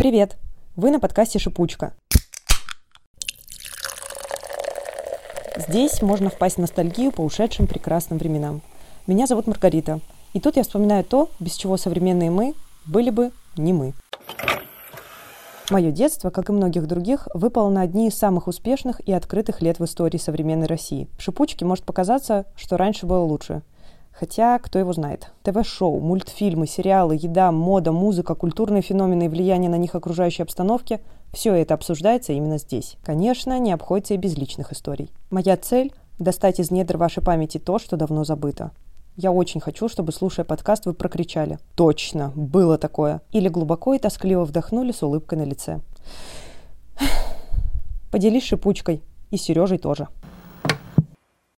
Привет! Вы на подкасте «Шипучка». Здесь можно впасть в ностальгию по ушедшим прекрасным временам. Меня зовут Маргарита, и тут я вспоминаю то, без чего современные мы были бы не мы. Мое детство, как и многих других, выпало на одни из самых успешных и открытых лет в истории современной России. В «Шипучке» может показаться, что раньше было лучше. Хотя, кто его знает. ТВ-шоу, мультфильмы, сериалы, еда, мода, музыка, культурные феномены и влияние на них окружающей обстановки – все это обсуждается именно здесь. Конечно, не обходится и без личных историй. Моя цель – достать из недр вашей памяти то, что давно забыто. Я очень хочу, чтобы, слушая подкаст, вы прокричали «Точно! Было такое!» или глубоко и тоскливо вдохнули с улыбкой на лице. Поделись шипучкой. И Сережей тоже.